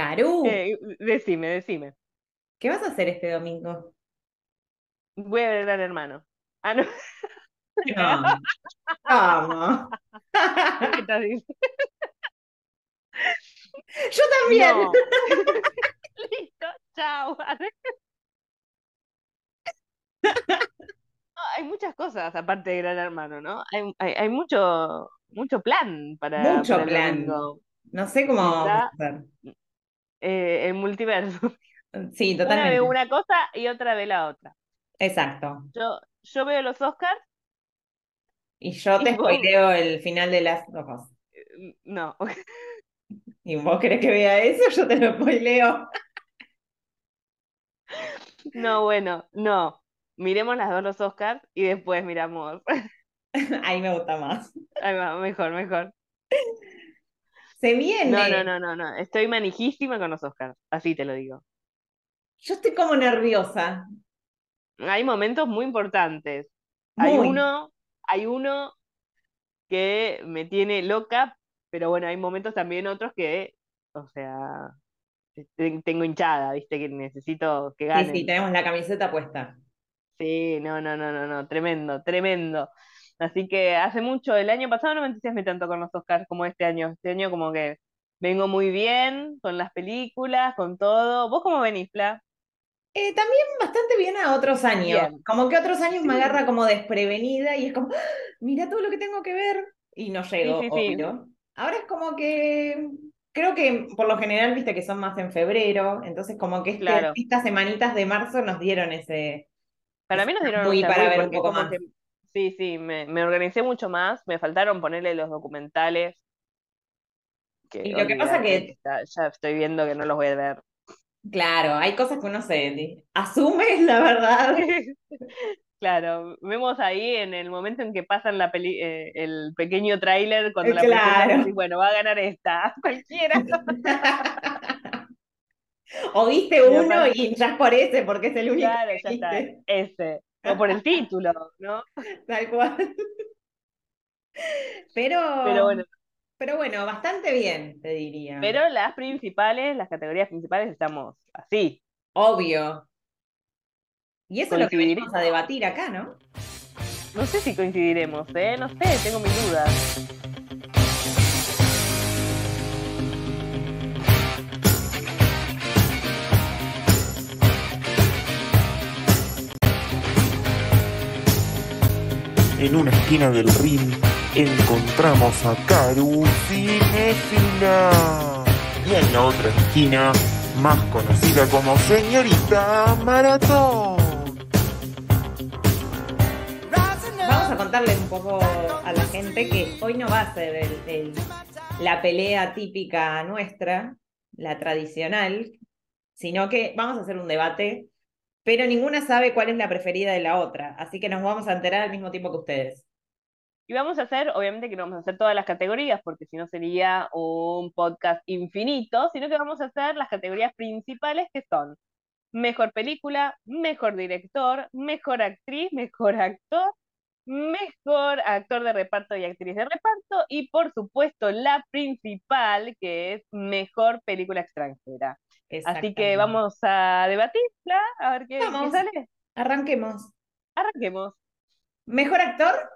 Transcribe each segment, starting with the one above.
Caru, Eh, decime, decime. ¿qué vas a hacer este domingo? Voy a ver Gran Hermano. Ah, no. No. Vamos. ¿Qué estás diciendo? Yo también. No. Listo, chao. No, hay muchas cosas aparte de Gran Hermano, ¿no? Hay, hay, hay mucho, mucho plan para, Mucho para plan. No sé cómo hacer. Eh, el multiverso. Sí, Una totalmente. ve una cosa y otra ve la otra. Exacto. Yo, yo veo los Oscars, Y yo te Y vos- spoileo el final de las dos. eh, no. ¿Y vos querés que vea eso? Yo te lo spoileo. No, bueno, no. Miremos las dos los Oscars y después miramos. Ahí me gusta más. Ahí va, mejor, mejor. Se viene. No, no, no, no, no. Estoy manijísima con los Oscars, así te lo digo. Yo estoy como nerviosa. Hay momentos muy importantes. Hay uno, hay uno que me tiene loca, pero bueno, hay momentos también otros que, o sea, te- tengo hinchada, ¿viste? Que necesito que Sí, ganen. sí, tenemos la camiseta puesta. Sí, no, no, no, no, no, tremendo, tremendo. Así que hace mucho, el año pasado no me entusiasmé tanto con los Oscars como este año. Este año como que vengo muy bien con las películas, con todo. ¿Vos cómo venís, Fla? Eh, también bastante bien a otros años. Bien. Como que otros años me agarra como desprevenida y es como, ¡Ah! mira todo lo que tengo que ver. Y no llego, sí, sí. obvio. Ahora es como que creo que por lo general, viste que son más en febrero, entonces como que este- Claro. estas semanitas de marzo nos dieron ese. Para mí nos dieron Muy para ver un poco más. que, sí, sí, me, me organicé mucho más, me faltaron ponerle los documentales. Que Y lo que pasa que- ya estoy viendo que no los voy a ver. Claro, hay cosas que uno se asume, la verdad. Claro, vemos ahí en el momento en que pasan la peli, eh, el pequeño tráiler cuando la Claro. decís, bueno, va a ganar esta, cualquiera. O viste Y uno y hinchás por ese porque es el único Claro, que ya está, ese. O por el título, ¿no? Tal cual. Pero, Pero bueno, pero bueno, bastante bien, te diría. pero las principales, las categorías principales estamos así. Obvio. Y eso es lo que venimos a debatir acá, ¿no? No sé si coincidiremos, ¿eh? No sé, tengo mis dudas. En una esquina del ring encontramos a Karu Cinéfila. Y en la otra esquina, más conocida como Señorita Maratón. Vamos a contarles un poco a la gente que hoy no va a ser la pelea típica nuestra, la tradicional, sino que vamos a hacer un debate, pero ninguna sabe cuál es la preferida de la otra, así que nos vamos a enterar al mismo tiempo que ustedes. Y vamos a hacer, obviamente que no vamos a hacer todas las categorías, porque si no sería un podcast infinito, sino que vamos a hacer las categorías principales que son mejor película, mejor director, mejor actriz, mejor actor, mejor actor de reparto y actriz de reparto, y por supuesto la principal, que es mejor película extranjera. Así que vamos a debatirla, a ver qué, qué sale. Arranquemos. Arranquemos. ¿Mejor actor?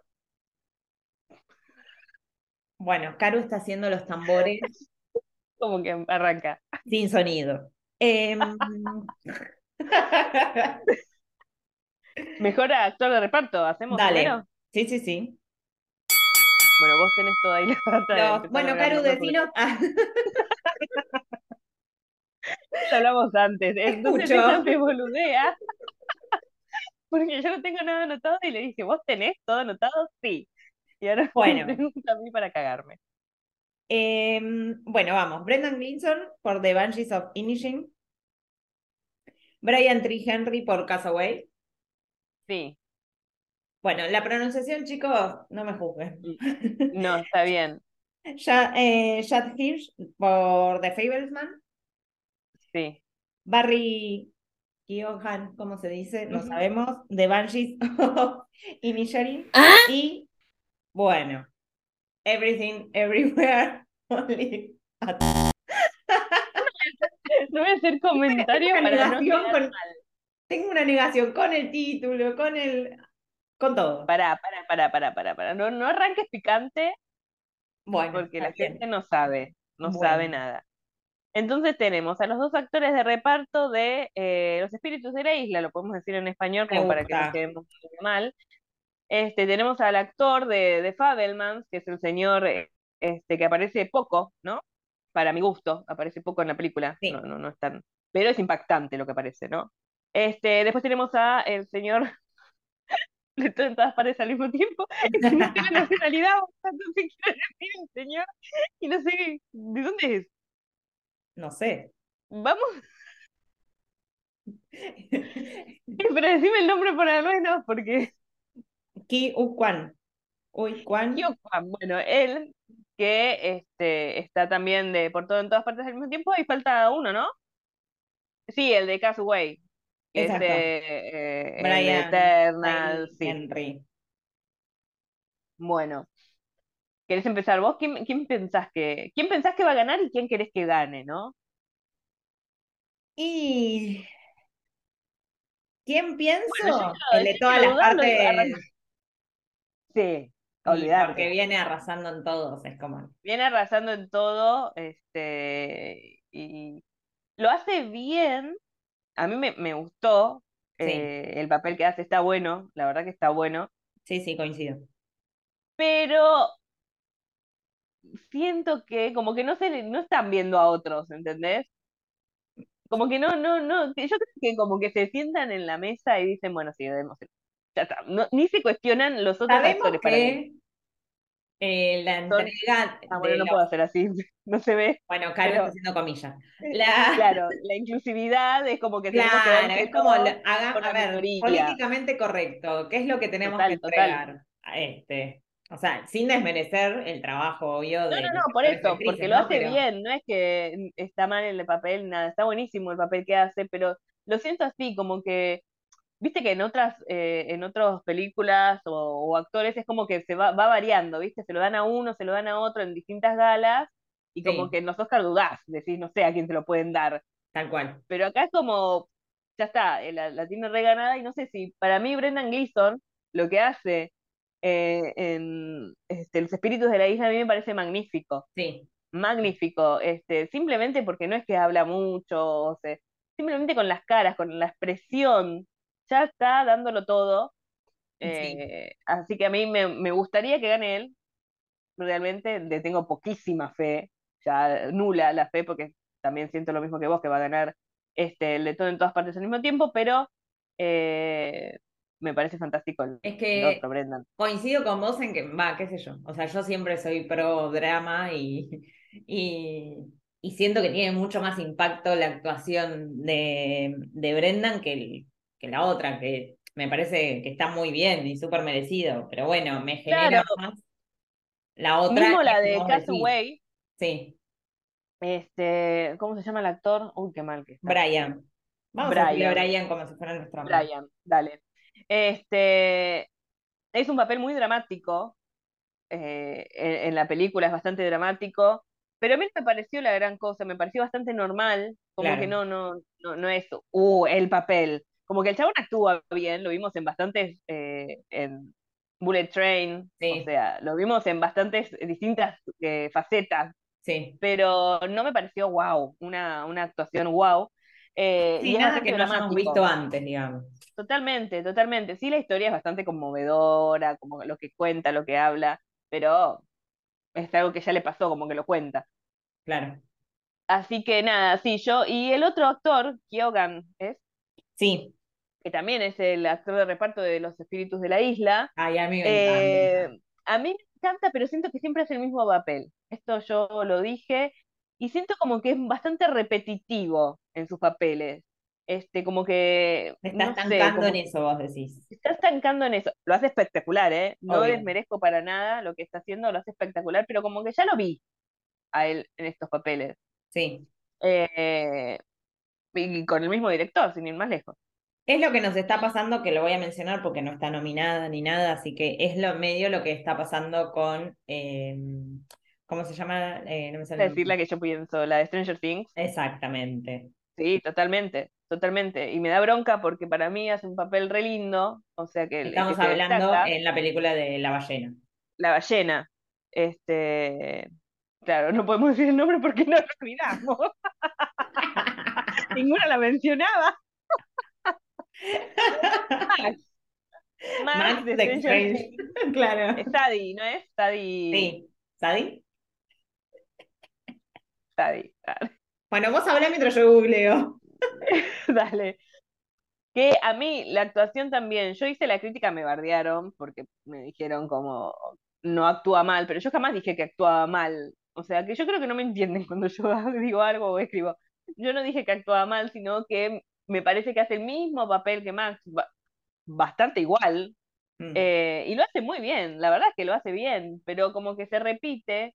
Bueno, Caro está haciendo los tambores Como que arranca. sin sonido. Em, Mejor actor de reparto, ¿hacemos Dale. primero? Sí, sí, sí. Bueno, vos tenés toda ahí la data No, bueno. Porque decinos. Hablamos antes, entonces ella me boludea. Porque yo no tengo nada anotado y le dije, ¿vos tenés todo anotado? Sí. Y ahora Bueno. me pregunta a mí para cagarme. em, bueno, vamos. Brendan Gleeson por The Banshees of Inisherin. Brian Tree Henry por Castaway. Sí, Bueno, la pronunciación, chicos, no me juzguen. no, está bien. Ya, eh, Chad Hirsch por The Fablesman. Sí. Barry Keoghan, ¿cómo se dice? No Ujú. sabemos. The Banshees of Inisherin. Y bueno, Everything Everywhere Only at- No voy a hacer comentarios una para no quedar con- mal. Tengo una negación con el título, con el. con todo. Pará, pará, pará, pará, pará, pará. No, no arranques picante Bueno, porque la bien. gente no sabe, no Bueno. sabe nada. Entonces tenemos a los dos actores de reparto de eh, Los Espíritus de la Isla, lo podemos decir en español como para que no quedemos mal. Este, tenemos al actor de, de Fabelmans, que es el señor eh, este, que aparece poco, ¿no? Para mi gusto, aparece poco en la película. Sí. No, no, no es tan. Pero es impactante lo que aparece, ¿no? Este, después tenemos a el señor de todas partes al mismo tiempo, que no tiene nacionalidad, entonces quiero decir el señor, y no sé de dónde es. No sé. Vamos, pero decime el nombre por lo menos, porque Ki U Kwan. Uy, Kwan. Bueno, él que este, está también de por todo en todas partes al mismo tiempo, y falta uno, ¿no? Sí, el de Castaway. Exacto. Este, eh, Brian Eternal, sí. Henry. Bueno, ¿querés empezar vos? ¿Quién, quién pensás que, quién pensás que va a ganar y quién querés que gane, no? Y. ¿Quién pienso? Bueno, yo quiero el de todas las partes. Sí, Y olvidate. porque viene arrasando en todos, es como. Viene arrasando en todo, este, y lo hace bien. A mí me, me gustó Sí. eh, el papel que hace, está bueno, la verdad que está bueno, Sí, sí, coincido. pero siento que como que no se no están viendo a otros, ¿entendés? Como que no, no, no, que yo creo que como que se sientan en la mesa y dicen, bueno, sí, debemos. Ya está. No- ni se cuestionan los otros Sabemos actores para mí. que eh, la entrega Ah, bueno, no los- puedo hacer así, no se ve. Bueno, Caro pero- está haciendo comillas. La... Claro, la inclusividad es como que tenemos que Claro, es que como, no, la- haga- por la a ver, políticamente correcto, ¿qué es lo que tenemos Total, que total. entregar a este? O sea, sin desmerecer el trabajo obvio No, de no, los no, por eso, actrices, porque lo ¿no? hace Pero- bien, no es que está mal el papel, nada, está buenísimo el papel que hace, pero lo siento así, como que, viste que en otras, eh, en otras películas o, o actores es como que se va, va variando, viste, se lo dan a uno, se lo dan a otro en distintas galas, y como que en los Oscar dudás, decís, no sé a quién se lo pueden dar, Tal cual. pero acá es como, ya está, eh, la, la tiene reganada, y no sé si, para mí Brendan Gleeson, lo que hace eh, en este, Los Espíritus de la Isla a mí me parece magnífico Sí, magnífico, este, simplemente porque no es que habla mucho, o sea, simplemente con las caras, con la expresión, ya está dándolo todo. Sí. eh, así que a mí me, me gustaría que gane él. Realmente le tengo poquísima fe, ya nula la fe, porque también siento lo mismo que vos, que va a ganar este, el de todo en todas partes al mismo tiempo, pero eh, me parece fantástico el, es el que otro, Brendan. coincido con vos en que, va, qué sé yo, o sea, yo siempre soy pro drama y, y, y siento que tiene mucho más impacto la actuación de, de Brendan que, el- que la otra, que me parece que está muy bien y súper merecido, pero bueno, me genera Claro. más la otra. Mismo la de Castaway, Sí, este, ¿cómo se llama el actor? Uy, qué mal que está. Brian. Vamos a decirle Brian. Brian como si fuera nuestro amigo. Brian, dale. Este es un papel muy dramático. eh, en, en la película es bastante dramático. Pero a mí no me pareció la gran cosa, me pareció bastante normal. Como Claro. que no, no, no, no es uh, el papel. Como que el chabón actúa bien, lo vimos en bastantes, eh, en Bullet Train, Sí. o sea, lo vimos en bastantes distintas eh, facetas, Sí. pero no me pareció wow, una, una actuación wow. Y Sí, es nada que no hayamos visto antes, digamos. Totalmente, totalmente. Sí, la historia es bastante conmovedora, como lo que cuenta, lo que habla, pero es algo que ya le pasó, como que lo cuenta. Claro. Así que nada, sí, yo. Y el otro actor, Kyogan, es, Sí. que también es el actor de reparto de Los Espíritus de la Isla. Ay, a mí me encanta. Eh, a mí me encanta, pero siento que siempre hace el mismo papel. Esto yo lo dije, y siento como que es bastante repetitivo en sus papeles. Este, como que, Me está no sé, estancando como en eso, vos decís. se está estancando en eso. Lo hace espectacular, ¿eh? No Obvio. desmerezco para nada lo que está haciendo, lo hace espectacular, pero como que ya lo vi a él en estos papeles. Sí. Eh, y con el mismo director, sin ir más lejos. Es lo que nos está pasando, que lo voy a mencionar porque no está nominada ni nada, así que es lo medio lo que está pasando con, eh, ¿cómo se llama? Eh, no me sale decir la que yo pienso, la de Stranger Things. Exactamente. Sí, totalmente, totalmente. Y me da bronca porque para mí hace un papel re lindo, o sea que... que Estamos se hablando destaca- en la película de La ballena. La ballena. Este, claro, no podemos decir el nombre porque no lo olvidamos. Ninguna la mencionaba. Max. Max, Max de Stranger claro. Sadie, ¿no es? Sadie. Sí. ¿Sadi? Sadie, claro. Bueno, vos hablá mientras yo googleo. Dale. Que a mí la actuación también, yo hice la crítica, me bardearon porque me dijeron como no actúa mal, pero yo jamás dije que actuaba mal. O sea, que yo creo que no me entienden cuando yo digo algo o escribo. Yo no dije que actuaba mal, sino que me parece que hace el mismo papel que Max, ba- bastante igual, Mm. eh, y lo hace muy bien, la verdad es que lo hace bien, pero como que se repite,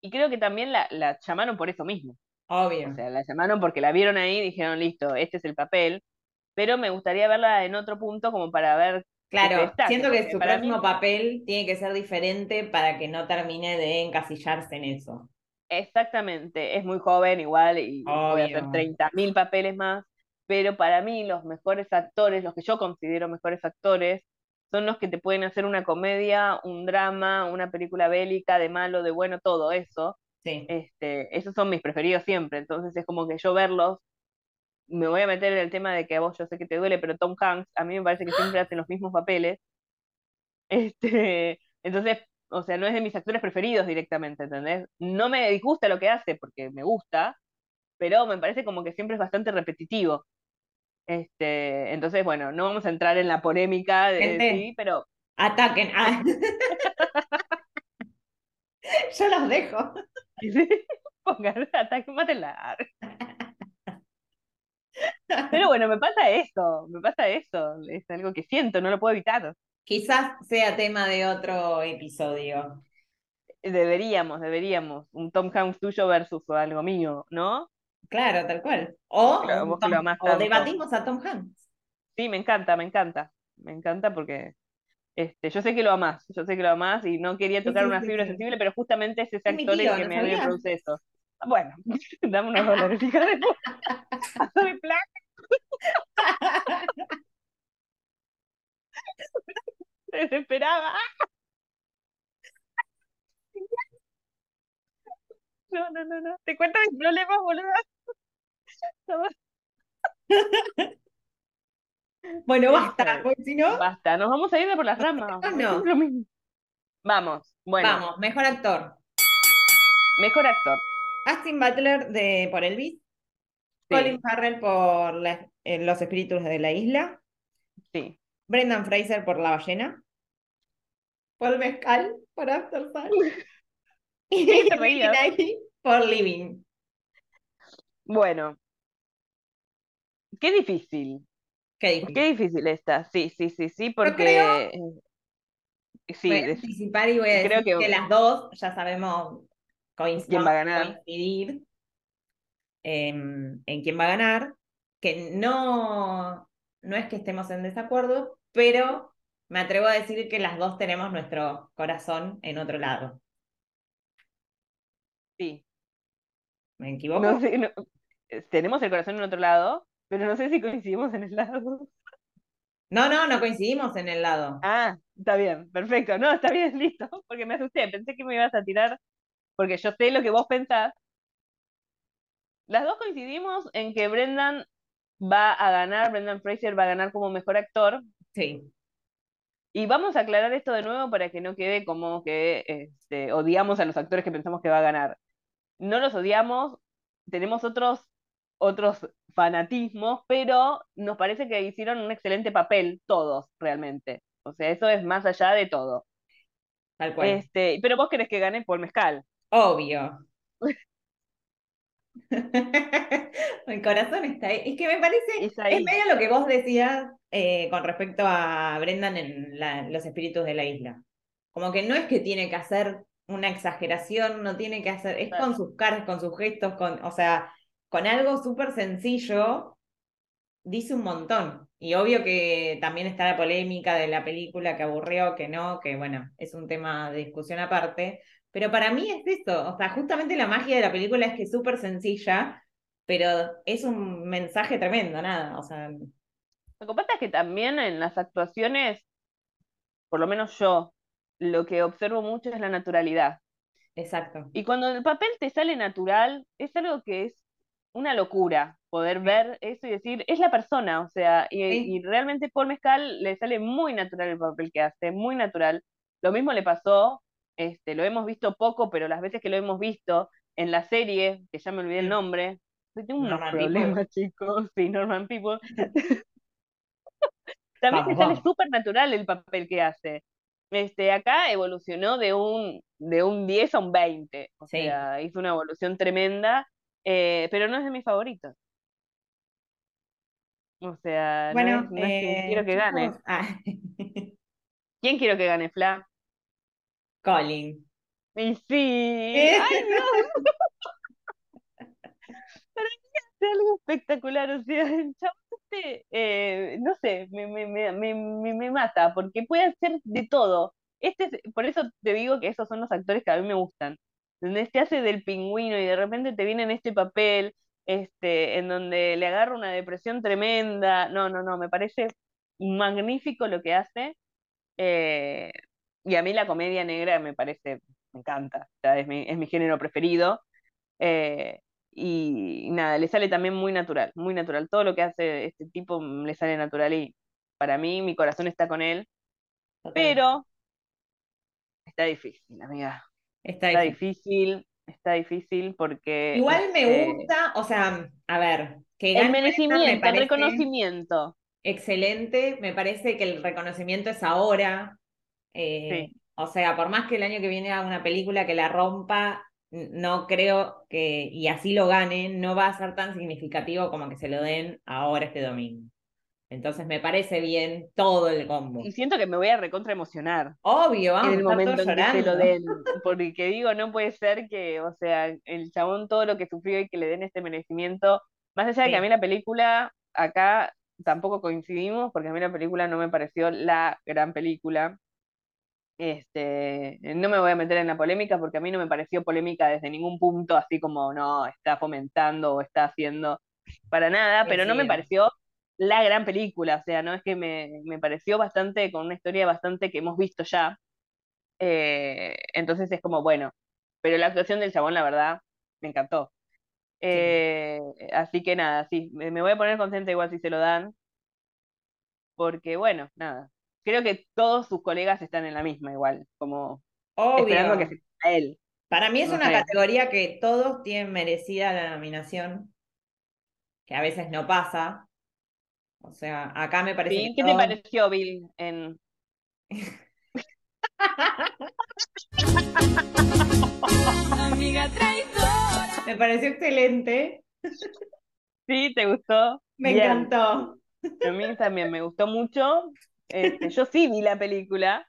y creo que también la, la llamaron por eso mismo. Obvio. O sea, la llamaron porque la vieron ahí y dijeron, listo, este es el papel, pero me gustaría verla en otro punto como para ver Claro, destaque, siento que su mí- próximo papel tiene que ser diferente para que no termine de encasillarse en eso. Exactamente, es muy joven igual y puede hacer Obvio. 30.000 papeles más, pero para mí los mejores actores, los que yo considero mejores actores, son los que te pueden hacer una comedia, un drama, una película bélica, de malo, de bueno, todo eso. Sí. Este, esos son mis preferidos siempre, entonces es como que yo verlos, me voy a meter en el tema de que a vos yo sé que te duele, pero Tom Hanks, a mí me parece que siempre hace los mismos papeles. Este, entonces, o sea, no es de mis actores preferidos directamente, ¿entendés? No me disgusta lo que hace porque me gusta, pero me parece como que siempre es bastante repetitivo. Este, entonces, bueno, no vamos a entrar en la polémica de Gente. sí, pero Ataquen. Ah. Yo los dejo. pongan ataque, mátenla. Pero bueno, me pasa eso, me pasa eso, es algo que siento, no lo puedo evitar. Quizás sea tema de otro episodio. Deberíamos, deberíamos, un Tom Hanks tuyo versus algo mío, ¿no? Claro, tal cual. O, Claro, Tom- o debatimos a Tom Hanks. Sí, me encanta, me encanta, me encanta porque este, yo sé que lo amás, yo sé que lo amás y no quería tocar sí, una sí, fibra sí. sensible, pero justamente es ese actor el que ¿no me sabías? reproduce eso. Bueno, dame unos dólares, hija de puta. Desesperaba. No, no, no, no. Te cuento mis problemas, boludo. Bueno, basta, Este, porque si no, Basta, nos vamos a ir de por las ramas. no, no. siempre lo mismo. Vamos, bueno, vamos, mejor actor. mejor actor. Austin Butler de, por Elvis, Sí, Colin Farrell por la- eh, Los Espíritus de la Isla, sí. Brendan Fraser por La Ballena, Paul Mescal por After y por Living. Bueno, qué difícil. Qué difícil. Qué difícil esta. Sí, sí, sí, sí, porque creo- eh, sí, Voy a anticipar y voy a creo decir que, que- las dos ya sabemos coincidir en, en quién va a ganar, que no, no es que estemos en desacuerdo, pero me atrevo a decir que las dos tenemos nuestro corazón en otro lado. sí. ¿Me equivoco? No sé, no- eh, tenemos el corazón en otro lado, pero no sé si coincidimos en el lado. No, no, no coincidimos en el lado. Ah, está bien, perfecto. No, está bien, listo, porque me asusté, pensé que me ibas a tirar, porque yo sé lo que vos pensás. Las dos coincidimos en que Brendan va a ganar, Brendan Fraser va a ganar como mejor actor, Sí, y vamos a aclarar esto de nuevo para que no quede como que este, odiamos a los actores que pensamos que va a ganar. No los odiamos, tenemos otros, otros fanatismos, pero nos parece que hicieron un excelente papel todos, realmente. O sea, eso es más allá de todo. tal cual. Este, pero vos querés que gane Paul Mezcal. Obvio. El corazón está ahí. Es que me parece, Es medio lo que vos decías eh, con respecto a Brendan en la- Los Espíritus de la Isla. Como que no es que tiene que hacer una exageración, no tiene que hacer, es con sus caras, con sus gestos, con, o sea, con algo súper sencillo, dice un montón. Y obvio que también está la polémica de la película que aburrió, que no, que bueno, es un tema de discusión aparte. Pero para mí es eso, o sea, justamente la magia de la película es que es súper sencilla pero es un mensaje tremendo, nada, o sea, Lo que pasa es que también en las actuaciones, por lo menos yo, lo que observo mucho es la naturalidad. exacto. Y cuando el papel te sale natural, es algo que es una locura poder ver eso y decir, es la persona, o sea, y, Sí. y realmente Paul Mescal le sale muy natural el papel que hace, muy natural. Lo mismo le pasó, este, lo hemos visto poco, pero las veces que lo hemos visto en la serie, que ya me olvidé el nombre, tengo unos Normal problemas, chicos, sí, Norman People. También Vamos, le sale súper natural el papel que hace. Este, acá evolucionó de un, de un 10 a un 20. O Sí. sea, hizo una evolución tremenda, eh, pero no es de mis favoritos. O sea, no es, no es quien eh, quiero que gane. ah, ¿Quién quiero que gane, Fla? Colin. Y sí, ¡ay Dios! Para mí hace algo espectacular, o sea, el este, eh, no sé, me, me, me, me, me- me mata, porque puede hacer de todo. Este es- por eso te digo que esos son los actores que a mí me gustan, donde te hace del pingüino y de repente te viene en este papel, este, en donde le agarra una depresión tremenda. No, no, no, me parece magnífico lo que hace. eh, y a mí la comedia negra me parece, me encanta, o sea, es mi, es mi género preferido. Eh, y nada, le sale también muy natural, muy natural. Todo lo que hace este tipo le sale natural y para mí mi corazón está con él, pero está difícil, amiga. Está Está difícil. difícil, está difícil porque Igual me este, gusta, o sea, a ver, que el me merecimiento, el reconocimiento. excelente, me parece que el reconocimiento es ahora. eh, Sí. O sea, por más que el año que viene haga una película que la rompa, no creo que, y así lo gane, no va a ser tan significativo como que se lo den ahora este domingo. Entonces me parece bien todo el combo. Y siento que me voy a recontra emocionar. Obvio, vamos en el momento en que se lo llorando. den, porque digo, no puede ser que, o sea, el chabón todo lo que sufrió y que le den este merecimiento, más allá de que a mí la película, acá tampoco coincidimos, porque a mí la película no me pareció la gran película, este, no me voy a meter en la polémica porque a mí no me pareció polémica desde ningún punto, así como no, está fomentando o está haciendo para nada, pero no me pareció la gran película, o sea, no es que me, me pareció bastante, con una historia bastante que hemos visto ya, eh, entonces es como, bueno, pero la actuación del chabón, la verdad, me encantó. Sí. Eh, así que nada, sí, me, me voy a poner contenta igual si se lo dan, porque bueno, nada, creo que todos sus colegas están en la misma igual, como esperando que sea él. Para mí es No una sé. categoría que todos tienen merecida la nominación, que a veces no pasa. O sea, acá me parece ¿Sí? que ¿Qué te todos- pareció, Bill? En... Amiga traidora. Me pareció excelente, ¿Sí? ¿Te gustó? me Bien. encantó. A mí también me gustó mucho. Este, yo sí vi la película.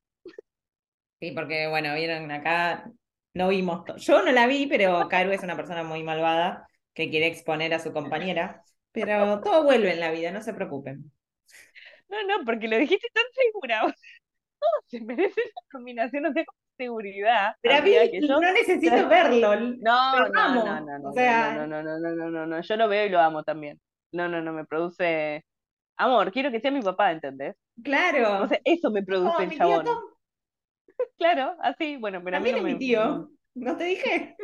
Sí, porque bueno, vieron acá, no vimos, to- yo no la vi, pero Karu es una persona muy malvada que quiere exponer a su compañera, pero todo vuelve en la vida, no se preocupen. No, no, porque lo dijiste tan segura. Todos se merecen la nominación, no con seguridad. Pero a mí que yo... no necesito verlo. No, no, no, no, no, O sea- no, no, no, no, no, no, no, yo lo veo y lo amo también. No, no, no, me produce amor, quiero que sea mi papá, ¿entendés? Claro. O sea, eso me produce el mi tío chabón. Tom, Claro, así, bueno, pero a mí también no es me... mi tío. ¿No te dije?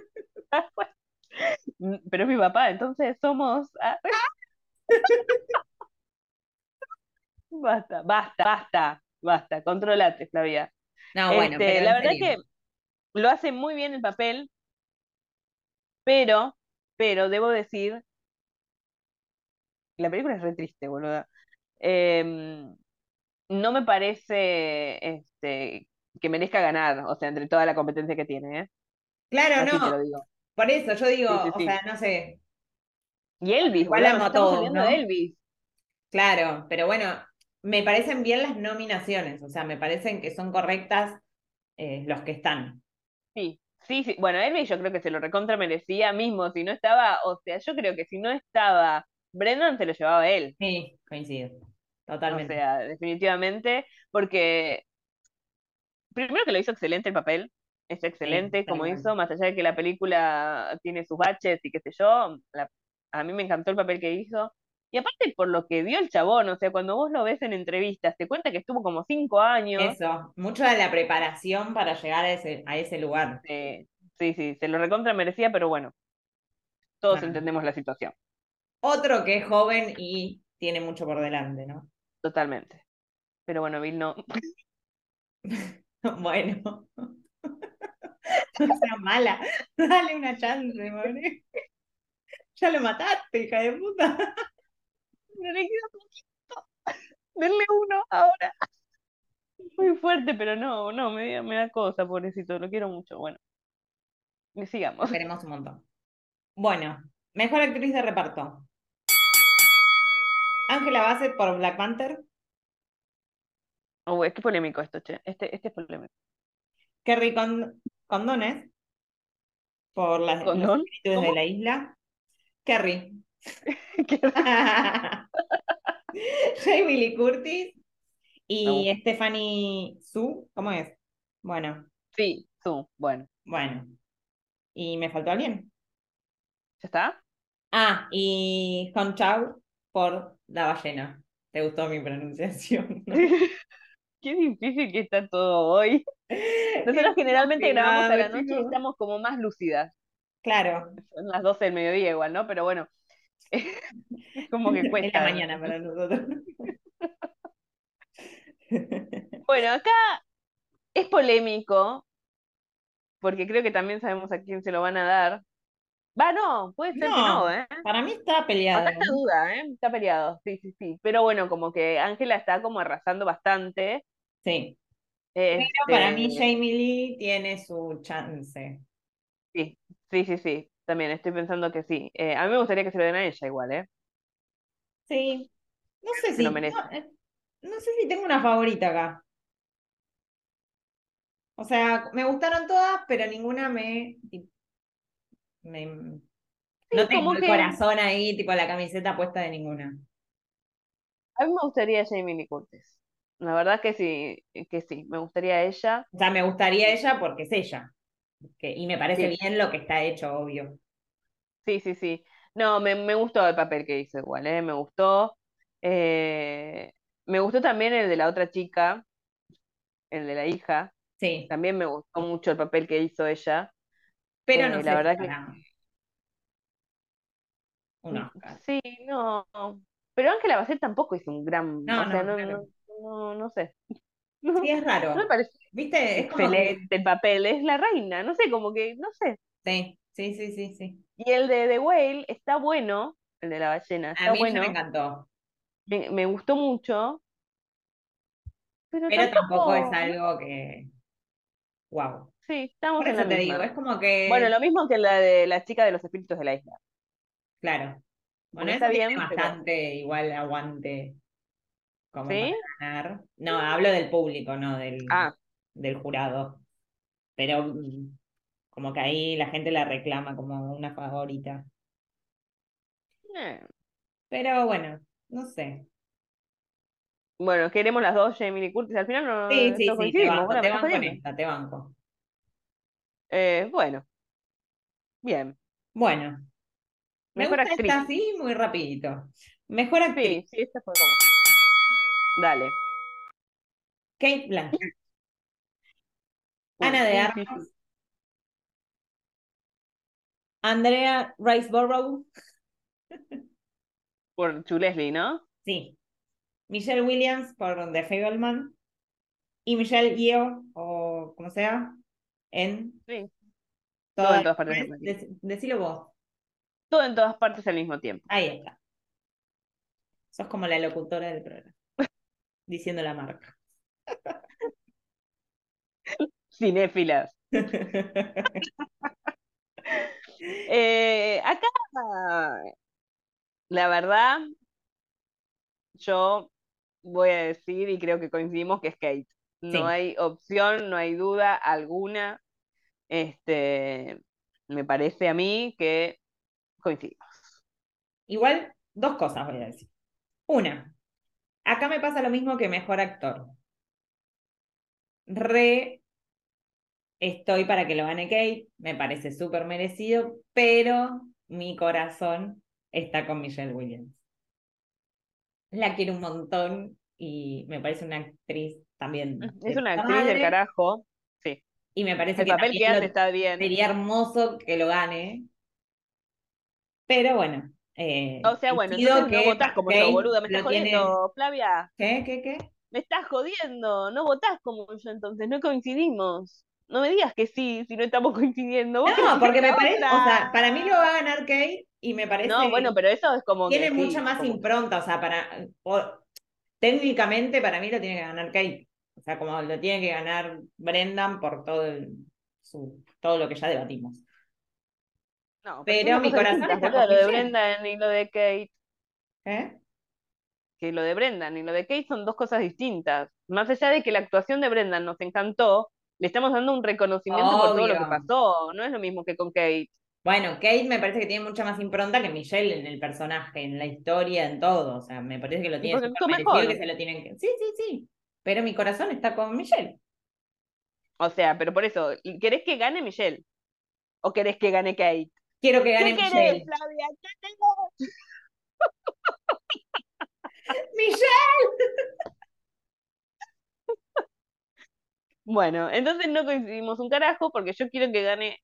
Mm, Pero es mi papá, entonces somos... Basta, basta, basta, basta, controlate, Flavia. No, bueno, Este, pero la verdad serio. que lo hace muy bien el papel, pero, pero debo decir, la película es re triste, boluda. Em, no me parece este, que merezca ganar, o sea, entre toda la competencia que tiene, ¿eh? Claro, Así te no. lo digo. Por eso yo digo, Sí, sí, o sí. sea, no sé, Y Elvis, Igual boluda, amo nos a estamos todos, olvidando ¿no? de Elvis. claro, pero bueno, me parecen bien las nominaciones, o sea, me parecen que son correctas eh, los que están. Sí, sí, sí. Bueno, Elvis yo creo que se lo recontra merecía mismo. Si no estaba, o sea, yo creo que si no estaba Brendan, se lo llevaba él. Sí, coincido, O totalmente. sea, definitivamente, porque primero que lo hizo excelente el papel, es excelente como hizo, más allá de que la película tiene sus baches y qué sé yo, la- A mí me encantó el papel que hizo. Y aparte por lo que dio el chabón, o sea, cuando vos lo ves en entrevistas, te cuenta que estuvo como cinco años. Eso, mucho de la preparación para llegar a ese, a ese lugar. Sí, sí, se lo recontra merecía, pero bueno, todos entendemos la situación, Otro que es joven y tiene mucho por delante, ¿no? totalmente. Pero bueno, Bill no. Bueno. No seas mala. Dale una chance. Ya lo mataste, hija de puta. No le queda poquito. Denle uno ahora. Muy fuerte, pero no, no, me da, me da cosa, pobrecito, lo quiero mucho. Bueno, y sigamos. Esperemos un montón. Bueno, mejor actriz de reparto. Ángela Bassett por Black Panther. Oh, es que polémico esto, che. Este, este es polémico. Kerry Con- Condones por las, espíritus de la isla. Kerry. Jamie Lee Curtis y Vamos. Stephanie Su. ¿Cómo es? Bueno, Sí, tú, bueno. bueno. ¿Y me faltó alguien? ¿Ya está? Ah, y Hong Chau por La ballena. ¿Te gustó mi pronunciación? Qué difícil que está todo hoy. Nosotros generalmente grabamos a la noche y estamos como más lúcidas. Claro, Son las 12 del mediodía igual, ¿no? Pero bueno, es como que es cuesta. la mañana para nosotros. Bueno, acá es polémico, porque creo que también sabemos a quién se lo van a dar. Va, no, puede ser que No, no, ¿eh? para mí está peleado. Acá está duda, ¿eh? Está peleado, sí, sí, sí. Pero bueno, como que Ángela está como arrasando bastante. Sí, pero para mí Este, Jamie Lee tiene su chance. Sí, sí, sí. También estoy pensando que sí. Eh, a mí me gustaría que se lo den a ella igual, ¿eh? Sí, no sé Se lo si, merece. no, eh, no sé si tengo una favorita acá. O sea, me gustaron todas, pero ninguna me, me no tengo como el que- corazón ahí, tipo la camiseta puesta de ninguna. A mí me gustaría Jamie Lee Curtis. La verdad que sí, que sí, me gustaría ella. O sea, me gustaría ella porque es ella. Que- y me parece Sí. bien lo que está hecho, obvio. Sí, sí, sí. No, me, me gustó el papel que hizo igual, ¿eh? Me gustó. Eh, me gustó también el de la otra chica, el de la hija. Sí, También me gustó mucho el papel que hizo ella. pero Eh, no la sé si verdad que- un Oscar. Sí, no. Pero Ángela Bassett tampoco hizo un gran, No, o sea, no, no, claro. no, no, no sé. Sí, es raro. me parece ¿Viste? Es como excelente el papel, es la reina, no sé, como que, no sé. Sí, sí, sí, sí, sí. Y el de The Whale está bueno, el de la ballena, A está mí ya bueno, me encantó. me, me gustó mucho, pero Pero tampoco es algo que. Wow. sí, estamos Por en la eso te misma. digo, es como que. Bueno, lo mismo que la de la chica de los espíritus de la isla. Claro. Bueno, está tiene bien, pero- bastante igual aguante como ¿Sí? para ganar. No, hablo del público, no del, Ah, del jurado. Pero mm, como que ahí la gente la reclama como una favorita. eh. Pero bueno, no sé. Bueno, queremos las dos, Jamie Lee Curtis, al final no Sí, sí, todos sí, te banco, bueno, te me banco en esta, te banco. Eh, bueno, bien, Bueno, me Mejor gusta esta actriz. así muy rapidito. Mejor actriz, sí, sí, esta fue como. Dale. Kate Blanchett. Ana de Armas. Andrea Riceborough, Por Chulesli, ¿no? sí. Michelle Williams por The Fableman y Michelle Yeoh, o como sea, en Sí. Todo en todas partes al partes. mismo tiempo. Dec- Decilo vos. Todo en todas partes al mismo tiempo. Ahí está. Sos como la locutora del programa. Diciendo la marca. Cinéfilas. Eh, acá, la verdad, yo voy a decir y creo que coincidimos que es Kate. No Sí. hay opción, no hay duda alguna. Este, me parece a mí que coincidimos. Igual, dos cosas voy a decir. Una, acá me pasa lo mismo que mejor actor. Re estoy para que lo gane Kate, me parece súper merecido, pero mi corazón está con Michelle Williams. La quiero un montón y me parece una actriz también. Es de una actriz del carajo. Sí. Y me parece El que papel que hace lo- está bien. sería hermoso que lo gane. Pero bueno. Eh, O sea, bueno, no votás como yo, boluda. Me estás tiene- jodiendo, Flavia. ¿Qué? ¿Qué? ¿Qué? Me estás jodiendo. No votás como yo, entonces. No coincidimos. No me digas que sí, si no estamos coincidiendo. No, que porque me parece, o sea, para mí lo va a ganar Kate y me parece No, bueno, pero eso es como tiene que sí, mucha más como- impronta, o sea, para por- técnicamente para mí lo tiene que ganar Kate, o sea, como lo tiene que ganar Brendan por todo el- su, todo lo que ya debatimos. No, pero mi corazón está con lo de. Brendan y lo de Kate. ¿Eh? que lo de Brendan y lo de Kate son dos cosas distintas. Más allá de que la actuación de Brendan nos encantó, le estamos dando un reconocimiento por todo lo que pasó. No es lo mismo que con Kate. Bueno, Kate me parece que tiene mucha más impronta que Michelle en el personaje, en la historia, en todo, o sea, me parece que lo tiene mejor. que se lo tienen que... Sí, sí, sí, pero mi corazón está con Michelle. O sea, pero por eso, ¿querés que gane Michelle? ¿O querés que gane Kate? Quiero que ¿Qué gane querés, Michelle. Flavia? ¿Qué querés? ¡Michelle! Bueno, entonces no coincidimos un carajo porque yo quiero que gane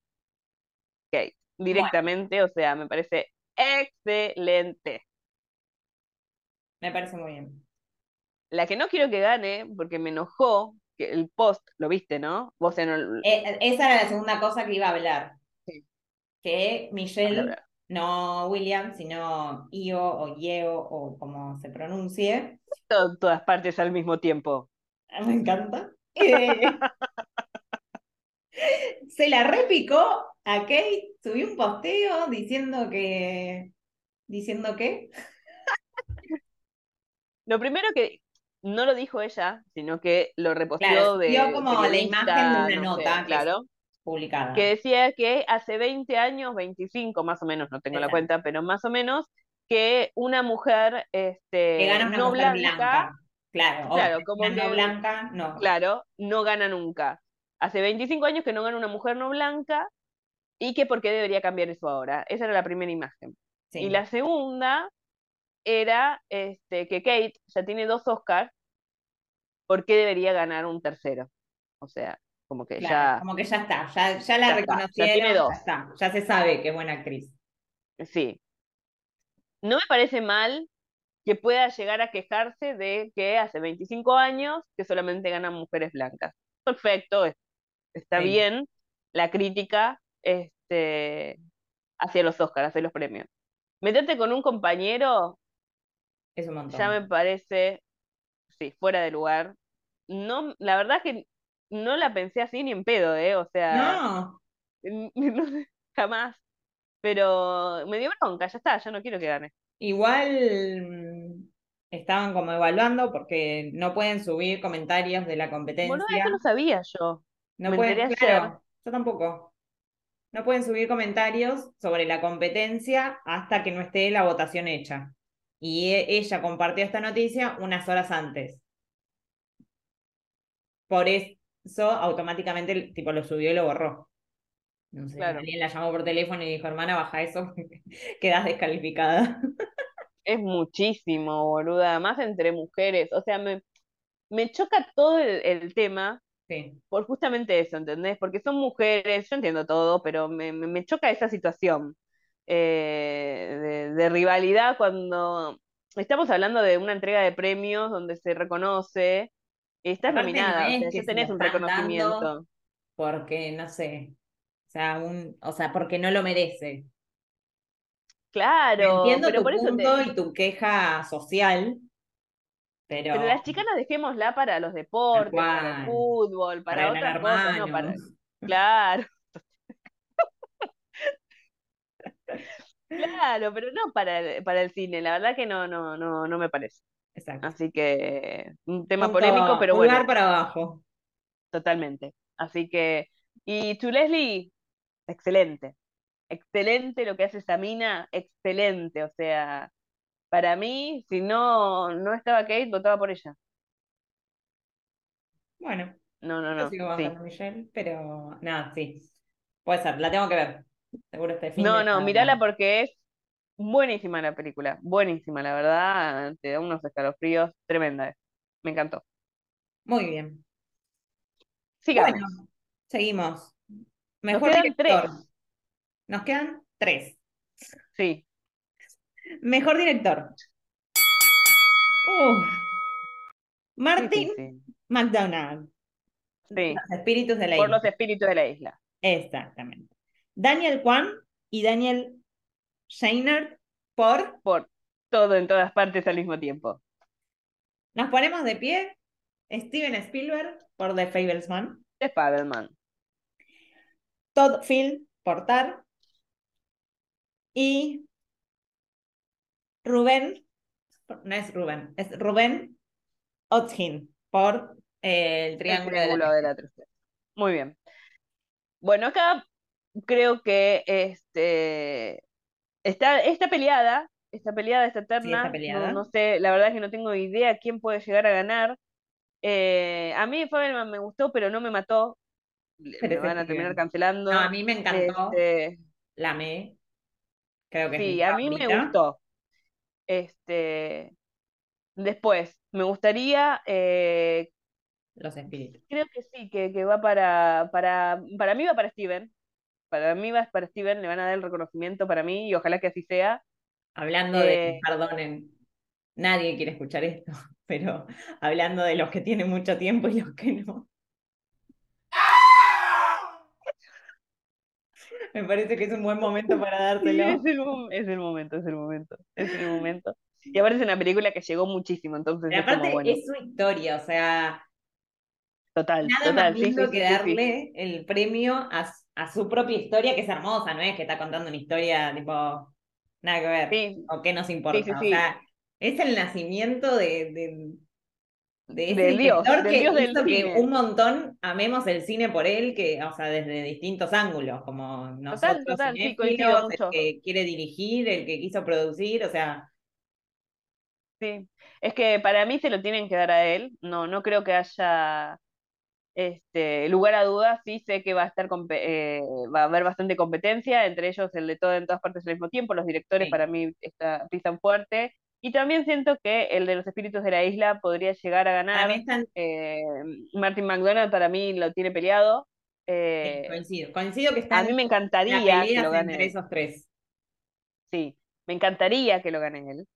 Kate directamente, o sea, me parece excelente. Me parece muy bien. La que no quiero que gane, porque me enojó, que el post, lo viste, ¿no? Vos en el... Eh, esa era la segunda cosa que iba a hablar. Que Michelle, no William, sino Io o Yeo o como se pronuncie. todas partes al mismo tiempo. Me encanta. Eh, se la repicó a Kate, subió un posteo diciendo que. ¿Diciendo qué? Lo primero que no lo dijo ella, sino que lo reposteó Claro, de dio como la imagen de una no nota claro, Publicada. que decía que hace 20 años, 25 más o menos, no tengo la cuenta, pero más o menos, que una mujer este, que gana una no mujer blanca, blanca. Claro, Claro, como que- blanca, no. claro, no gana nunca. Hace 25 años que no gana una mujer no blanca y que por qué debería cambiar eso ahora. Esa era la primera imagen. Sí. Y la segunda era este, que Kate ya tiene dos Oscars, ¿por qué debería ganar un tercero? O sea, como que Claro, ya, como que ya está, ya, ya la Ya reconocieron, tiene dos. ya está, ya se sabe que es buena actriz. sí. No me parece mal que pueda llegar a quejarse de que hace 25 años que solamente ganan mujeres blancas. Perfecto, es- está Sí. bien la crítica este, hacia los Oscars, hacia los premios. Meterte con un compañero Es un montón. ya me parece, sí, fuera de lugar. No, la verdad es que no la pensé así ni en pedo, ¿eh? O sea, No, jamás. Pero me dio bronca, ya está, ya no quiero que gane. igual mm, estaban como evaluando porque no pueden subir comentarios de la competencia. eso no sabía yo. No me pueden, claro, yo tampoco. No pueden subir comentarios sobre la competencia hasta que no esté la votación hecha. Y e- ella compartió esta noticia unas horas antes. Por eso automáticamente tipo lo subió y lo borró. No sé, Claro. alguien la llamó por teléfono y dijo, hermana, baja eso, quedas descalificada. Es muchísimo, boluda, más entre mujeres. O sea, me, me choca todo el, el tema Sí, por justamente eso, ¿entendés? Porque son mujeres, yo entiendo todo, pero me, me, me choca esa situación eh, de, de rivalidad cuando estamos hablando de una entrega de premios donde se reconoce, estás Aparte, no nominada, o es sea, que ya se tenés un reconocimiento. porque, no sé, o sea, un, o sea, porque no lo merece. Claro, Entiendo pero tu por eso te- punto y tu queja social, pero, Pero las chicas dejémosla para los deportes, para el fútbol, para, para otras cosas, no para. Claro. Claro, pero no para el, para el cine, la verdad que no, no, no, no me parece. Exacto. Así que un tema Punto- polémico, pero pulgar bueno, para abajo. totalmente. Así que, y tu Leslie, excelente. Excelente lo que hace esa mina, excelente. O sea, para mí, si no, no estaba Kate, votaba por ella. Bueno, No, no, yo no. sigo Sí. Michelle, pero nada, sí. Puede ser, la tengo que ver. Seguro este fin No, no, mírala porque es Buenísima la película, buenísima, la verdad, te da unos escalofríos, tremenda. Me encantó. Muy bien. Sigamos. Bueno, seguimos. Mejor quedan director. tres. Nos quedan tres. Sí. Mejor director. Uf. Martin difícil. McDonald. Sí. Los espíritus de la Por isla. los espíritus de la isla. Exactamente. Daniel Kwan y Daniel Scheinert por Por todo en todas partes al mismo tiempo. Nos ponemos de pie. Steven Spielberg por The Fablesman. De Fabelman. Todd Field por Tar. Y Rubén, no es Rubén, es Rubén Otkin por eh, el El Triángulo de la triángulo de la tristeza. Muy bien. Bueno, acá creo que este está, está peleada, está peleada, está eterna. está No- peleada. No, sé, la verdad es que no tengo idea quién puede llegar a ganar. Eh, a mí Fabelman me gustó, pero no me mató. Pero Me es van a terminar cancelando. No, a mí me encantó. Este, La amé. Creo que es sí, a mí me gustó. Este, después, me gustaría eh, Los espíritus. Creo que sí, que, que va para, para, para mí va para Steven. Para mí va para Steven, le van a dar el reconocimiento para mí y ojalá que así sea. Hablando de, Eh, perdonen, nadie quiere escuchar esto, pero hablando de los que tienen mucho tiempo y los que no. Me parece que es un buen momento para Sí, dártelo. es el, mom- es el momento, es el momento, es el momento. Y aparte es una película que llegó muchísimo, entonces Pero es como, aparte bueno, es su historia, o sea, total, nada total, más lindo sí, que sí, sí. darle el premio a, a su propia historia, que es hermosa, no es que está contando una historia tipo, nada que ver, Sí, o qué nos importa, sí, o sea, es el nacimiento de, de, de ese Del Dios, del que Dios del hizo que cine. un montón amemos el cine por él, que, o sea, desde distintos ángulos, como nosotros total, cinéfilos, el que quiere dirigir, el que quiso producir, o sea, Sí, es que para mí se lo tienen que dar a él. No, no creo que haya este lugar a dudas. Sí sé que va a estar eh, va a haber bastante competencia, entre ellos el de todo en todas partes al mismo tiempo. Los directores Sí. para mí está, pisan fuerte. Y también siento que el de los espíritus de la isla podría llegar a ganar. están, Eh, Martin McDonald para mí lo tiene peleado. sí, Eh, coincido, coincido que a están mí me encantaría que lo entre gane. esos tres. Sí, me encantaría que lo gane él,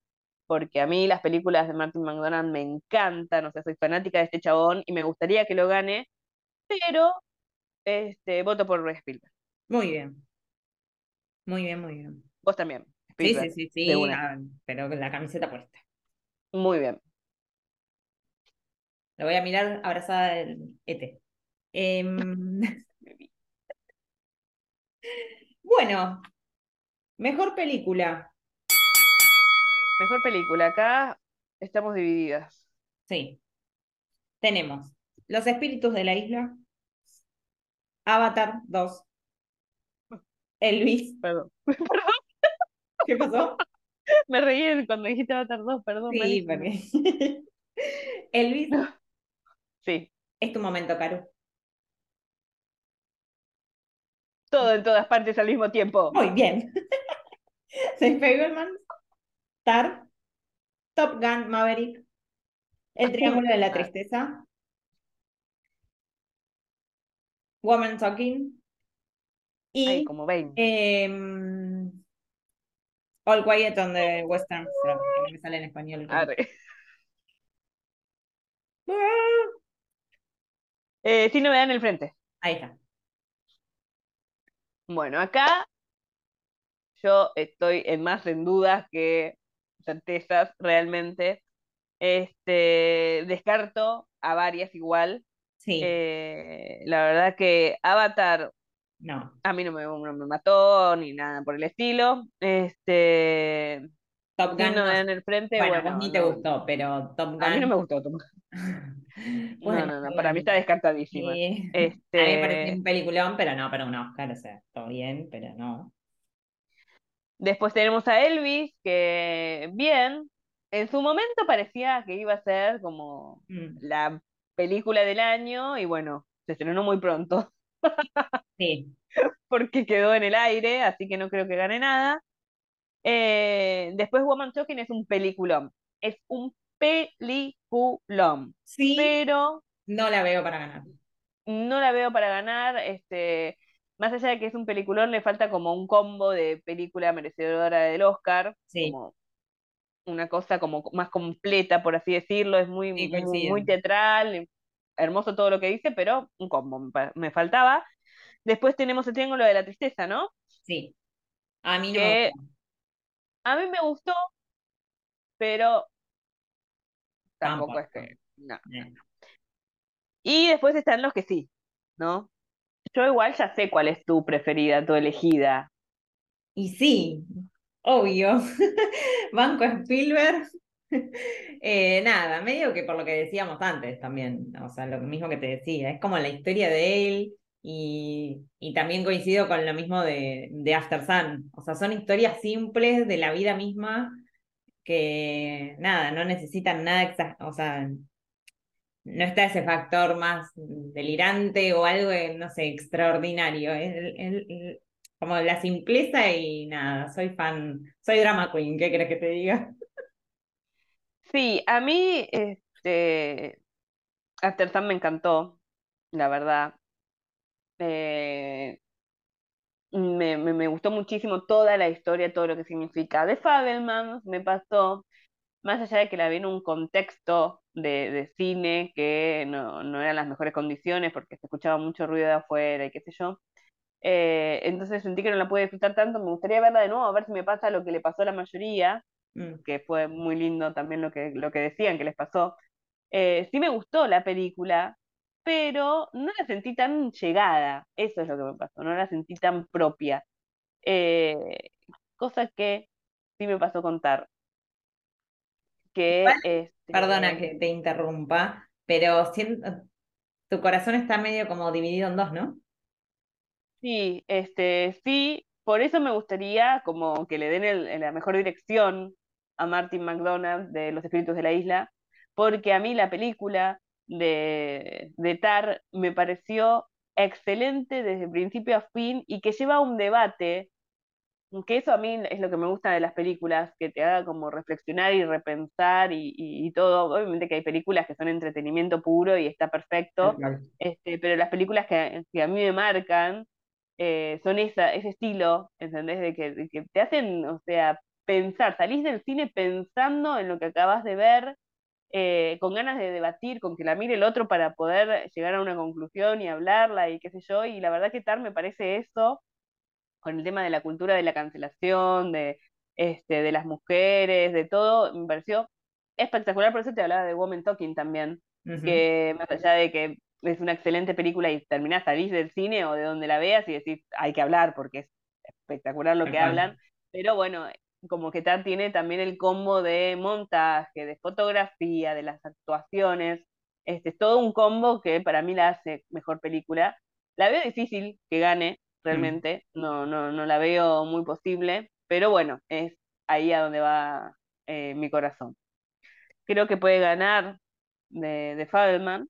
porque a mí las películas de Martin McDonagh me encantan, o sea, soy fanática de este chabón y me gustaría que lo gane, pero este, voto por Spielberg. Muy bien, muy bien, muy bien. Vos también, Sí, sí, sí, sí, ah, pero con la camiseta puesta. Muy bien. Lo voy a mirar abrazada del ET. Em, bueno, mejor película. Mejor película, acá estamos divididas. Sí. Tenemos Los espíritus de la isla, Avatar 2, Elvis. Perdón. ¿Qué pasó? Me reí cuando dijiste Avatar 2, perdón. Sí, porque Elvis, Sí, es tu momento, Caro. todo en todas partes al mismo tiempo. Muy bien. The Fablemans, Tar, Top Gun Maverick, El Triángulo de la. Tristeza, Woman Talking y como 20. em, All Quiet on the Western Front, que no me sale en español. Ah, Eh, sí, novedad en el frente. Ahí está. Bueno, acá yo estoy en más en dudas que certezas realmente. Este, descarto a varias igual. Sí, Eh, la verdad que Avatar no. a mí no me, no me mató ni nada por el estilo. Este, Top Gun no. en el frente, Bueno, bueno, ni te no, gustó, pero Top a mí no me Gun. gustó. No, Bueno, no, no, para mí está descartadísima. Sí. A mí me pareció Este, un peliculón, pero no para un Oscar, o sea, todo bien, pero no. Después tenemos a Elvis, que bien, en su momento parecía que iba a ser como Mm, la película del año y bueno, se estrenó muy pronto Sí, porque quedó en el aire, así que no creo que gane nada. Eh, después Woman Talking es un peliculón. Es un peliculón. Sí, Pero no la veo para ganar. no la veo para ganar. Este, más allá de que es un peliculón, le falta como un combo de película merecedora del Oscar. Sí. Como una cosa como más completa, por así decirlo. Es muy, Sí, muy, teatral. Hermoso todo lo que dice, pero un combo me, faltaba. Después tenemos el Triángulo de la Tristeza, ¿no? Sí. A mí no Que- me gusta. A mí me gustó, pero tampoco es que. No. Eh. Y después están los que sí, ¿no? Yo igual ya sé cuál es tu preferida, tu elegida. Y sí, obvio. Banco Spielberg. Eh, nada, medio que por lo que decíamos antes también, o sea, lo mismo que te decía, es como la historia de él y, y también coincido con lo mismo de, de After Sun, o sea, son historias simples de la vida misma que nada, no necesitan nada, o sea, no está ese factor más delirante o algo, no sé, extraordinario, el- el- el- como la simpleza y nada, soy fan, soy drama queen, ¿qué crees que te diga? Sí, a mí, este, After Sun me encantó, la verdad. Eh, me, me, me gustó muchísimo toda la historia, todo lo que significa. De Fabelmans me pasó, más allá de que la vi en un contexto de, de cine que no, no eran las mejores condiciones porque se escuchaba mucho ruido de afuera y qué sé yo. Eh, entonces sentí que no la pude disfrutar tanto. Me gustaría verla de nuevo, a ver si me pasa lo que le pasó a la mayoría, Mm, que fue muy lindo también lo que, lo que decían que les pasó. Eh, sí me gustó la película, pero no la sentí tan llegada. Eso es lo que me pasó, no la sentí tan propia. Eh, cosa que sí me pasó contar. Que este, Perdona que te interrumpa, pero siento, tu corazón está medio como dividido en dos, ¿no? Sí, este, sí, por eso me gustaría como que le den el- la mejor dirección a Martin McDonagh de Los Espíritus de la Isla, porque a mí la película de, de Tar me pareció excelente desde principio a fin y que lleva un debate, que eso a mí es lo que me gusta de las películas, que te haga como reflexionar y repensar y, y- y todo. Obviamente que hay películas que son entretenimiento puro y está perfecto, este, pero las películas que, que a mí me marcan eh, son esa, ese estilo, ¿entendés? De que, de que te hacen, o sea, pensar, salís del cine pensando en lo que acabas de ver, eh, con ganas de debatir, con que la mire el otro para poder llegar a una conclusión y hablarla y qué sé yo, y la verdad que Tar me parece eso, con el tema de la cultura de la cancelación, de, este, de las mujeres, de todo, me pareció espectacular, por eso te hablaba de Woman Talking también que más allá de que es una excelente película y terminás, salís del cine o de donde la veas y decís, hay que hablar porque es espectacular lo que hablan, pero bueno, como que Tar tiene también el combo de montaje, de fotografía, de las actuaciones, este, es todo un combo que para mí la hace mejor película. La veo difícil que gane, realmente, no, no, no la veo muy posible, pero bueno, es ahí a donde va eh, mi corazón. Creo que puede ganar de, de Fabelman,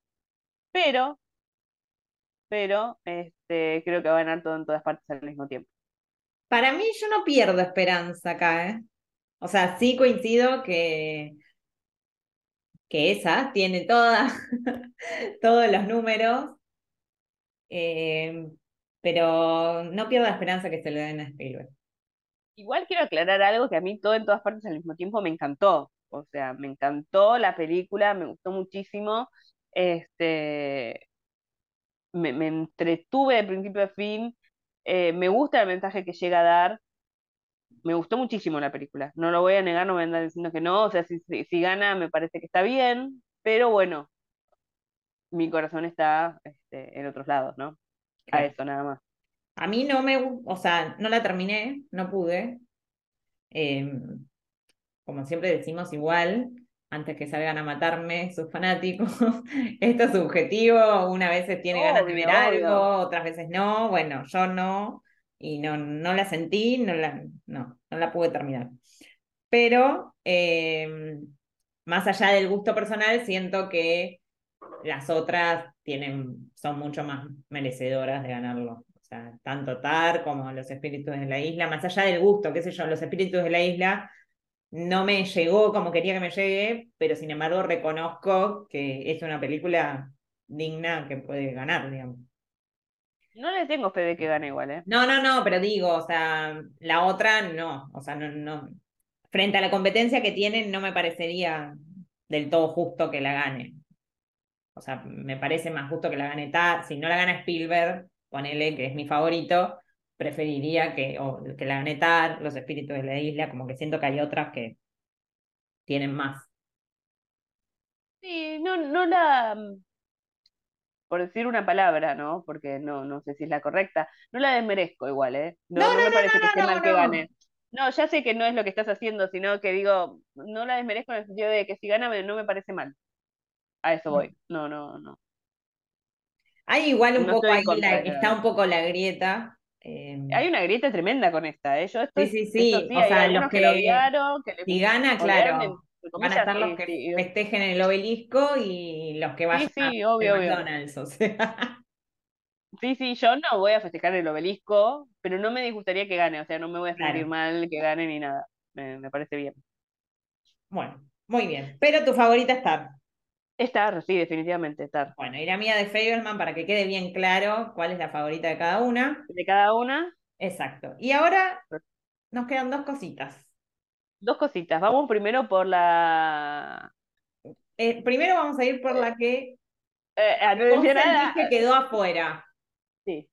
pero, pero este, creo que va a ganar todo en todas partes al mismo tiempo. Para mí yo no pierdo esperanza acá, ¿eh? O sea, sí coincido que, que esa tiene toda, todos los números, eh, pero no pierdo la esperanza que se le den a Spielberg. Igual quiero aclarar algo que a mí todo en todas partes al mismo tiempo me encantó. O sea, me encantó la película, me gustó muchísimo. Este, me, me entretuve de principio a fin. eh, me gusta el mensaje que llega a dar. Me gustó muchísimo la película. No lo voy a negar, no voy a andar diciendo que no. O sea, si, si, si gana, me parece que está bien. Pero bueno, mi corazón está este, en otros lados, ¿no? A Claro. eso nada más. A mí no me, o sea, no la terminé, no pude. Eh, como siempre decimos igual, antes que salgan a matarme sus fanáticos, esto es subjetivo, una vez tiene ganas de ver algo, obvio. otras veces no, bueno, yo no, y no, no la sentí, no la, no, no la pude terminar. Pero eh, más allá del gusto personal, siento que las otras tienen, son mucho más merecedoras de ganarlo. O sea, tanto Tar como Los Espíritus de la Isla, más allá del gusto, qué sé yo, Los Espíritus de la Isla no me llegó como quería que me llegue, pero sin embargo reconozco que es una película digna que puede ganar, digamos. No le tengo fe de que gane igual, ¿eh? No, no, no, pero digo, o sea, la otra no, o sea, no, no. Frente a la competencia que tienen, no me parecería del todo justo que la gane. O sea, me parece más justo que la gane Tar. Si no la gana Spielberg, ponele que es mi favorito, preferiría que, o que la gane Tar, Los Espíritus de la Isla, como que siento que hay otras que tienen más. Sí, no, no la, por decir una palabra, ¿no? Porque no, no sé si es la correcta, no la desmerezco igual, ¿eh? No, No, no no, me parece que esté mal que gane. No, ya sé que no es lo que estás haciendo, sino que digo, no la desmerezco en el sentido de que si gana no me parece mal. A eso voy. No, no, no. Hay igual un No poco ahí, la- está un poco la grieta. eh, Hay una grieta tremenda con esta, ¿eh? Yo estoy, Sí, sí, esto sí, sí, o sea, los que que- odiaron, que le si gana, claro, van a estar los sí, que sí. festejen el obelisco y los que vayan sí, a obvio. McDonald's, o sea. Sí, sí, yo no voy a festejar el obelisco, pero no me disgustaría que gane, o sea, no me voy a sentir Claro. mal que gane ni nada. Me, me parece bien. Bueno, muy bien. Pero tu favorita está. Estar, sí, definitivamente, estar. Bueno, la mía de Fableman para que quede bien claro cuál es la favorita de cada una. De cada una, Exacto. Y ahora nos quedan dos cositas. dos cositas. Vamos primero por la... Eh, primero vamos a ir por la que Eh, ah, nada. que quedó afuera. Sí,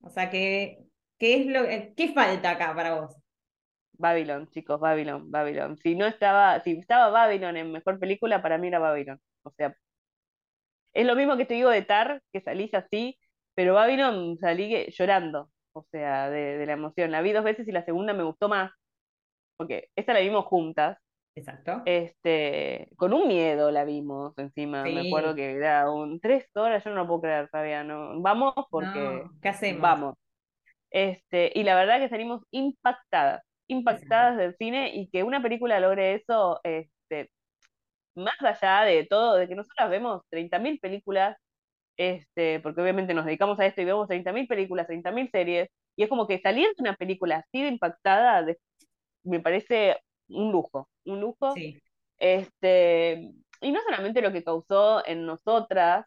O sea, que, ¿qué es lo eh, qué falta acá para vos? Babylon, chicos, Babylon, Babylon. Si no estaba, si estaba Babylon en mejor película, para mí era Babylon. O sea, es lo mismo que te digo de Tar, que salís así, pero Babylon salí llorando, o sea, de, de la emoción. La vi dos veces y la segunda me gustó más, porque esta la vimos juntas. Exacto. Este, con un miedo la vimos encima, me acuerdo que era un tres horas, yo no lo puedo creer, Fabián, vamos porque No, ¿qué hacemos? vamos. Este, y la verdad que salimos impactadas, impactadas del cine y que una película logre eso, este, más allá de todo, de que nosotras vemos 30.000 películas, este, porque obviamente nos dedicamos a esto y vemos 30.000 películas, 30.000 series, y es como que salir de una película así de impactada de- me parece un lujo, un lujo. Sí, Este, y no solamente lo que causó en nosotras,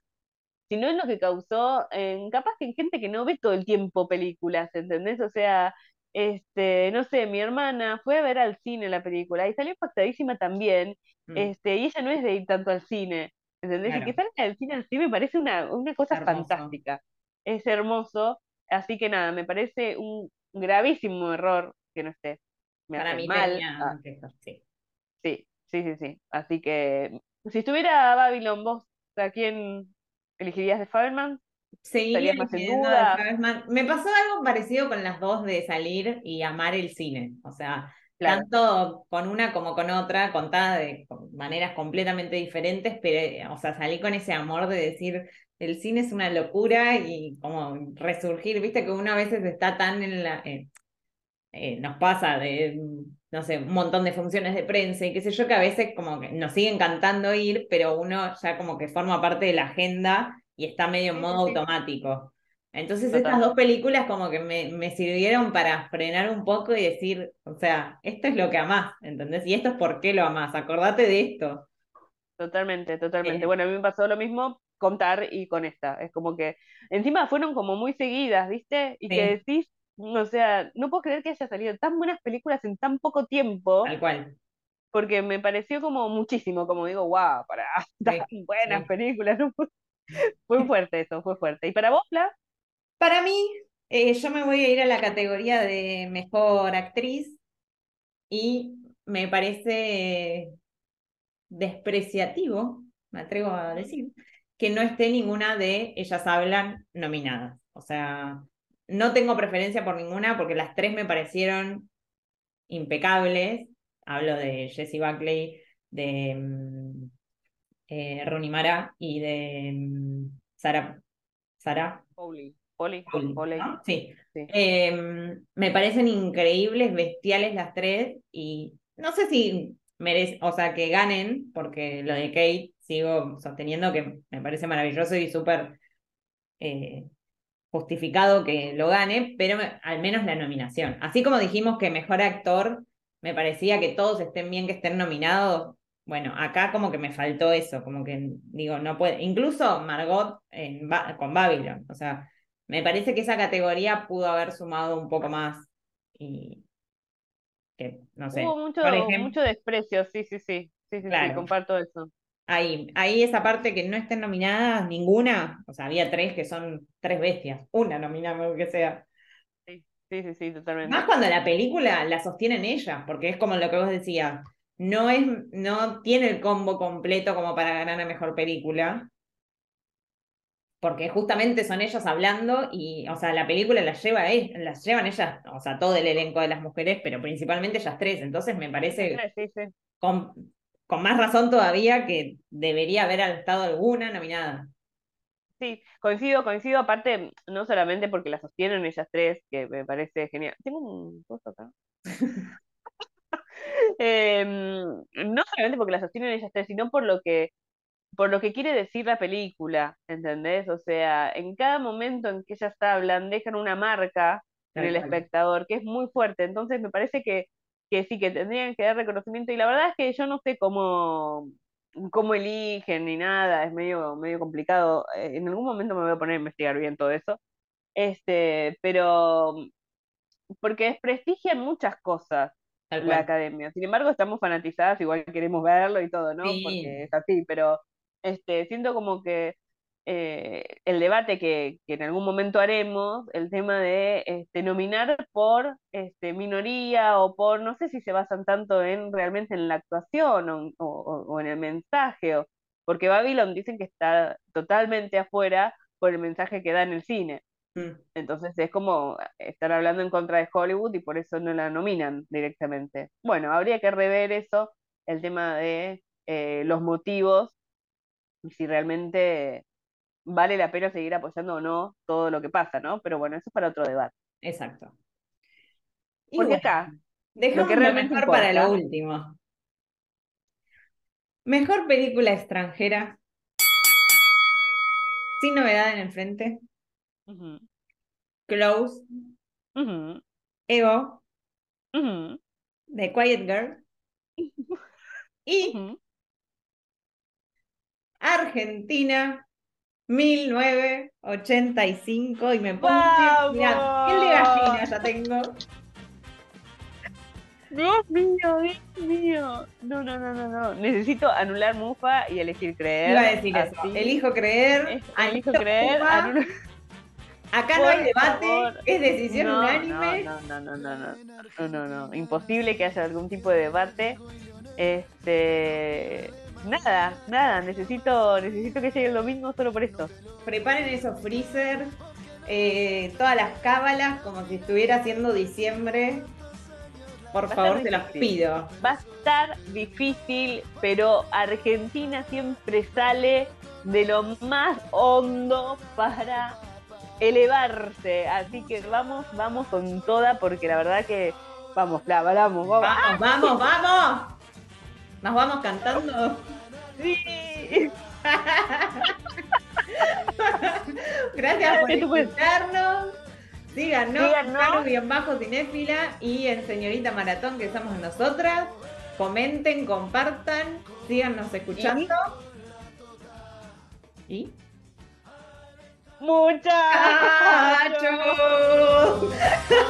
sino en lo que causó en capaz que en gente que no ve todo el tiempo películas, ¿entendés? O sea, este, no sé, mi hermana fue a ver al cine la película y salió impactadísima también, mm, este, y ella no es de ir tanto al cine, ¿entendés? Y que Claro. salga del cine al cine me parece una, una cosa fantástica, es hermoso, así que nada, me parece un gravísimo error que no esté, me para hace mí mal, tenía ah. Sí, sí, sí, sí. Así que, si estuviera Babylon, ¿vos a quién elegirías de Faberman? ¿Estarías más en duda? Faberman. Me pasó algo parecido con las dos de salir y amar el cine. O sea, Claro, tanto con una como con otra, contada de maneras completamente diferentes, pero, o sea, salí con ese amor de decir, el cine es una locura y como resurgir, viste que una veces está tan en la... eh, eh, nos pasa de, no sé, un montón de funciones de prensa y qué sé yo, que a veces como que nos sigue encantando ir, pero uno ya como que forma parte de la agenda y está medio en modo automático. Entonces Total. estas dos películas como que me, me sirvieron para frenar un poco y decir, o sea, esto es lo que amás, ¿entendés? Y esto es por qué lo amás, acordate de esto. totalmente, totalmente. Eh, Bueno, a mí me pasó lo mismo con Tar y con esta. Es como que encima fueron como muy seguidas, ¿viste? Y que decís, o sea, no puedo creer que haya salido tan buenas películas en tan poco tiempo, tal cual. porque me pareció como muchísimo, como digo, wow, para tan buenas sí. películas, ¿no? Fue fuerte eso, fue fuerte. ¿Y para vos, Fla? Para mí, eh, yo me voy a ir a la categoría de mejor actriz y me parece despreciativo, me atrevo a decir, que no esté ninguna de Ellas Hablan nominadas. O sea, no tengo preferencia por ninguna porque las tres me parecieron impecables. Hablo de Jessie Buckley, de mm, eh, Rooney Mara y de mm, Sara, Sara Poli, ¿no? Sí. sí. Eh, me parecen increíbles, bestiales las tres y no sé si merecen, o sea, que ganen, porque lo de Kate sigo sosteniendo que me parece maravilloso y súper eh, justificado que lo gane, pero me- al menos la nominación. Así como dijimos que mejor actor, me parecía que todos estén bien que estén nominados. Bueno, acá como que me faltó eso, como que digo, no puede. Incluso Margot en con Babylon, o sea, me parece que esa categoría pudo haber sumado un poco más y que, no sé, Hubo mucho, por ejemplo, mucho desprecio, sí, sí, sí. Sí, sí, sí, comparto eso. ahí, ahí esa parte que no estén nominadas ninguna, o sea, había tres que son tres bestias, una nominada aunque sea. Sí, sí, sí, sí, totalmente. Más cuando la película la sostienen ellas, porque es como lo que vos decías, no es, no tiene el combo completo como para ganar a mejor película, porque justamente son ellos hablando y, o sea, la película la lleva las llevan ellas, o sea, todo el elenco de las mujeres, pero principalmente ellas tres, entonces me parece Sí, sí. con, con más razón todavía que debería haber estado alguna nominada. Sí, coincido, coincido, aparte, no solamente porque la sostienen ellas tres, que me parece genial. Tengo un coso acá. Em, no solamente porque la sostienen ellas tres, sino por lo que, por lo que quiere decir la película, ¿entendés? O sea, en cada momento en que ellas hablan, dejan una marca en el espectador, que es muy fuerte. Entonces me parece que, que sí, que tendrían que dar reconocimiento. Y la verdad es que yo no sé cómo, cómo eligen ni nada, es medio, medio complicado. Eh, En algún momento me voy a poner a investigar bien todo eso. Este, pero porque desprestigian muchas cosas la academia. Sin embargo, estamos fanatizadas, igual queremos verlo y todo, ¿no? Sí. Porque es así, pero este, siento como que eh, el debate que, que en algún momento haremos, el tema de este, nominar por este, minoría o por, no sé si se basan tanto en realmente en la actuación o, o- o en el mensaje, o- porque Babylon dicen que está totalmente afuera por el mensaje que da en el cine. Mm. Entonces es como estar hablando en contra de Hollywood y por eso no la nominan directamente. Bueno, habría que rever eso, el tema de eh, los motivos y si realmente vale la pena seguir apoyando o no todo lo que pasa, ¿no? Pero bueno, eso es para otro debate. Exacto. Y Porque bueno, acá, dejamos lo que lo realmente mejor para lo último. Mejor película extranjera. Sin novedad en el frente. Close. ujú, Ego. ujú, The Quiet Girl. Y. Argentina 1985 y me pongo mira, piel de gallina ya tengo. Dios mío, Dios mío. No, no, no, no, no. Necesito anular Mufa y elegir creer. Iba a decir eso. Así. Elijo creer. Elijo creer. Anulo- Acá no hay debate, favor. es decisión No, unánime. No, no, no, no, no, no, no, no. Imposible que haya algún tipo de debate. Este, nada, nada. Necesito, necesito que llegue el domingo solo por esto. Preparen esos freezer, eh, todas las cábalas como si estuviera haciendo diciembre. Por Va favor, te los difícil. pido. Va a estar difícil, pero Argentina siempre sale de lo más hondo para elevarse. Así que vamos, vamos con toda, porque la verdad que vamos, la vamos, vamos. Vamos, vamos, vamos. Nos vamos cantando. Sí. Gracias por escucharnos. Síganos, Síganos. Carlos bien bajo cinéfila y en Señorita Maratón que somos nosotras. Comenten, compartan, síganos escuchando. ¿Y? muchachos.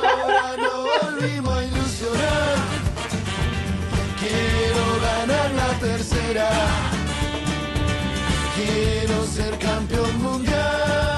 Ahora no volvimos a ilusionar. Quiero ganar la tercera. Quiero ser campeón mundial.